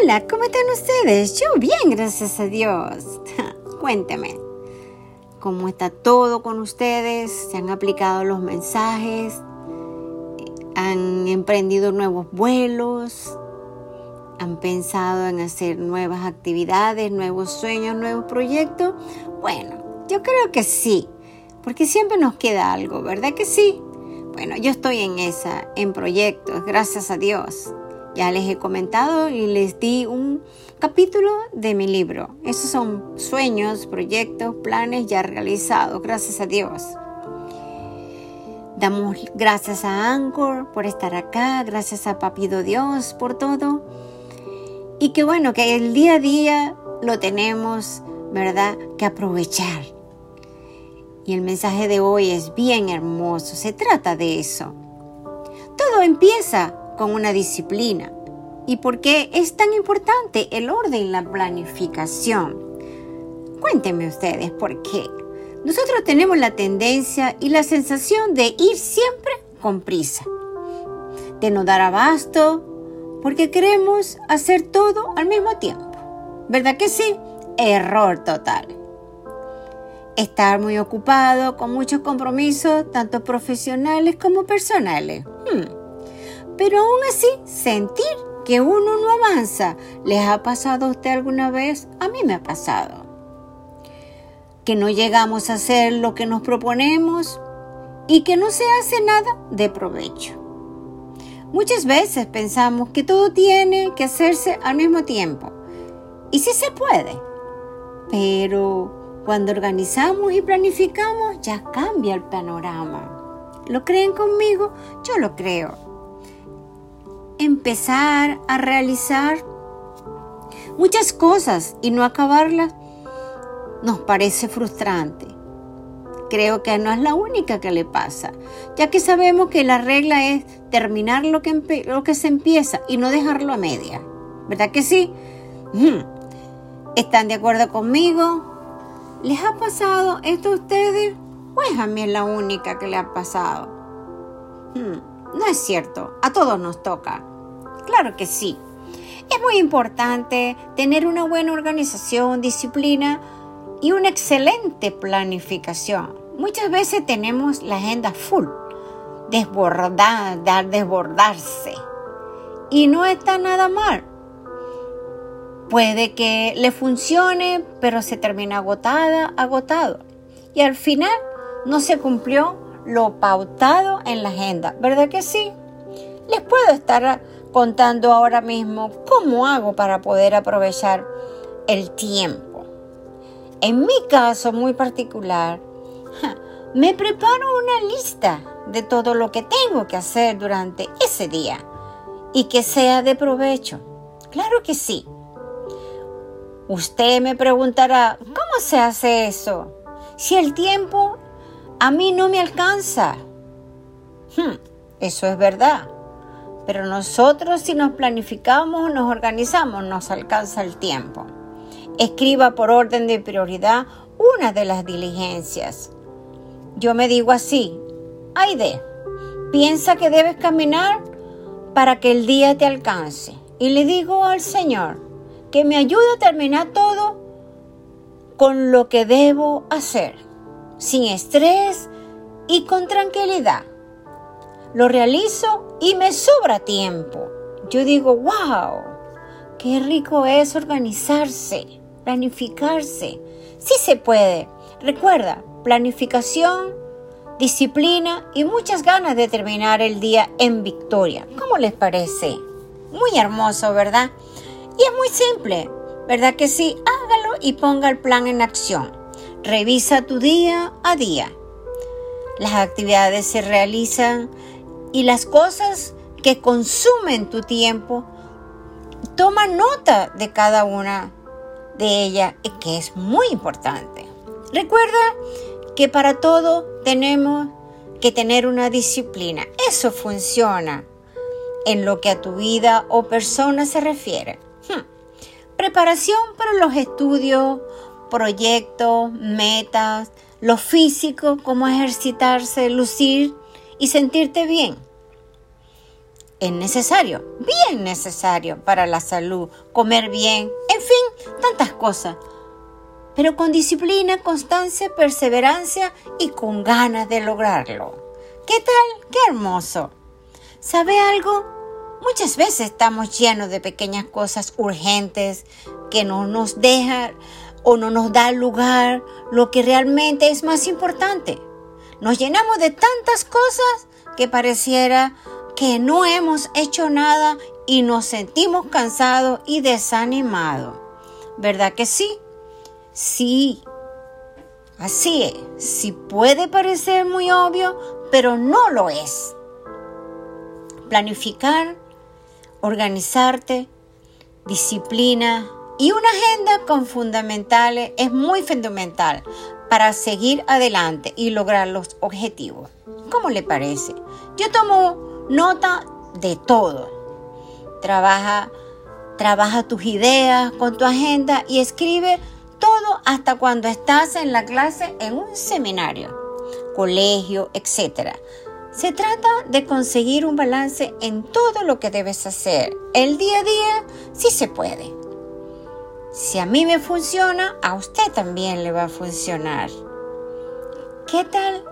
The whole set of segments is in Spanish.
Hola, ¿cómo están ustedes? Yo bien, gracias a Dios. Cuénteme, ¿cómo está todo con ustedes? ¿Se han aplicado los mensajes? ¿Han emprendido nuevos vuelos? ¿Han pensado en hacer nuevas actividades, nuevos sueños, nuevos proyectos? Bueno, yo creo que sí, porque siempre nos queda algo, ¿verdad que sí? Bueno, yo estoy en esa, en proyectos, gracias a Dios. Ya les he comentado y les di un capítulo de mi libro. Esos son sueños, proyectos, planes ya realizados, gracias a Dios. Damos gracias a Anchor por estar acá, gracias a Papido Dios por todo. Y que bueno, que el día a día lo tenemos, ¿verdad? Que aprovechar. Y el mensaje de hoy es bien hermoso, se trata de eso. Todo empieza con una disciplina. ¿Y por qué es tan importante el orden y la planificación? Cuéntenme ustedes por qué. Nosotros tenemos la tendencia y la sensación de ir siempre con prisa, de no dar abasto, porque queremos hacer todo al mismo tiempo. ¿Verdad que sí? Error total estar muy ocupado con muchos compromisos, tanto profesionales como personales. Pero aún así, sentir que uno no avanza, ¿les ha pasado a usted alguna vez? A mí me ha pasado. Que no llegamos a hacer lo que nos proponemos y que no se hace nada de provecho. Muchas veces pensamos que todo tiene que hacerse al mismo tiempo. Y sí se puede. Pero cuando organizamos y planificamos ya cambia el panorama. ¿Lo creen conmigo? Yo lo creo. Empezar a realizar muchas cosas y no acabarlas nos parece frustrante. Creo que no es la única que le pasa, ya que sabemos que la regla es terminar lo que, se empieza y no dejarlo a media. ¿Verdad que sí? ¿Están de acuerdo conmigo? ¿Les ha pasado esto a ustedes? Pues a mí es la única que le ha pasado. Hmm, no es cierto, a todos nos toca. Claro que sí. Es muy importante tener una buena organización, disciplina y una excelente planificación. Muchas veces tenemos la agenda full, desbordada, desbordarse. Y no está nada mal. Puede que le funcione, pero se termina agotada, agotado. Y al final no se cumplió lo pautado en la agenda, ¿verdad que sí? Les puedo estar contando ahora mismo cómo hago para poder aprovechar el tiempo. En mi caso muy particular, me preparo una lista de todo lo que tengo que hacer durante ese día y que sea de provecho. Claro que sí. Usted me preguntará, ¿cómo se hace eso? Si el tiempo a mí no me alcanza. Hmm, eso es verdad. Pero nosotros si nos planificamos, nos organizamos, nos alcanza el tiempo. Escriba por orden de prioridad una de las diligencias. Yo me digo así, Aide, piensa que debes caminar para que el día te alcance. Y le digo al Señor, que me ayude a terminar todo con lo que debo hacer, sin estrés y con tranquilidad. Lo realizo y me sobra tiempo. Yo digo, wow, qué rico es organizarse, planificarse. Sí se puede. Recuerda, planificación, disciplina y muchas ganas de terminar el día en victoria. ¿Cómo les parece? Muy hermoso, ¿verdad? Y es muy simple, ¿verdad que sí? Hágalo y ponga el plan en acción. Revisa tu día a día. Las actividades se realizan y las cosas que consumen tu tiempo, toma nota de cada una de ellas, que es muy importante. Recuerda que para todo tenemos que tener una disciplina. Eso funciona en lo que a tu vida o persona se refiere. Preparación para los estudios, proyectos, metas, lo físico, como ejercitarse, lucir y sentirte bien. es necesario, bien necesario para la salud, comer bien, en fin, tantas cosas. Pero con disciplina, constancia, perseverancia y con ganas de lograrlo. ¿Qué tal? ¡Qué hermoso! ¿Sabe algo? Muchas veces estamos llenos de pequeñas cosas urgentes que no nos dejan o no nos da lugar lo que realmente es más importante. Nos llenamos de tantas cosas que pareciera que no hemos hecho nada y nos sentimos cansados y desanimados. ¿Verdad que sí? Sí. Así es. Sí puede parecer muy obvio, pero no lo es. Planificar, organizarte, disciplina y una agenda con fundamentales es muy fundamental para seguir adelante y lograr los objetivos. ¿Cómo le parece? Yo tomo nota de todo. Trabaja, trabaja tus ideas con tu agenda y escribe todo hasta cuando estás en la clase en un seminario, colegio, etc. Se trata de conseguir un balance en todo lo que debes hacer. El día a día sí se puede. Si a mí me funciona, a usted también le va a funcionar. ¿Qué tal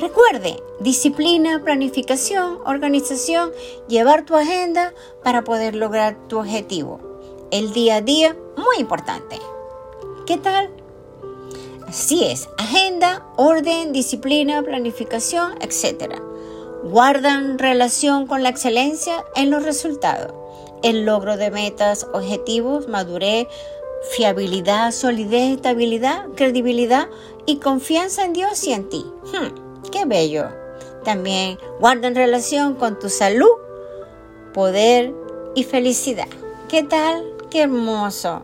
Recuerde, disciplina, planificación, organización, llevar tu agenda para poder lograr tu objetivo. El día a día, muy importante. ¿Qué tal? Así es, agenda, orden, disciplina, planificación, etc. Guardan relación con la excelencia en los resultados, el logro de metas, objetivos, madurez, fiabilidad, solidez, estabilidad, credibilidad y confianza en Dios y en ti. Hmm. Qué bello. También guarda en relación con tu salud, poder y felicidad. ¿Qué tal? Qué hermoso.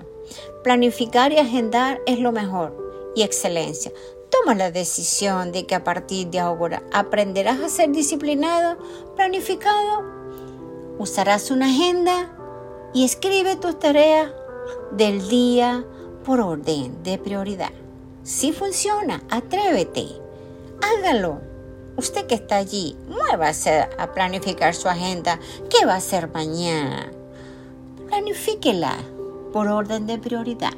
Planificar y agendar es lo mejor y excelencia. Toma la decisión de que a partir de ahora aprenderás a ser disciplinado, planificado. Usarás una agenda y escribe tus tareas del día por orden de prioridad. Si funciona, atrévete hágalo. Usted que está allí, muévase a planificar su agenda. ¿Qué va a hacer mañana? Planifíquela por orden de prioridad.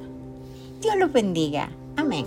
Dios los bendiga. Amén.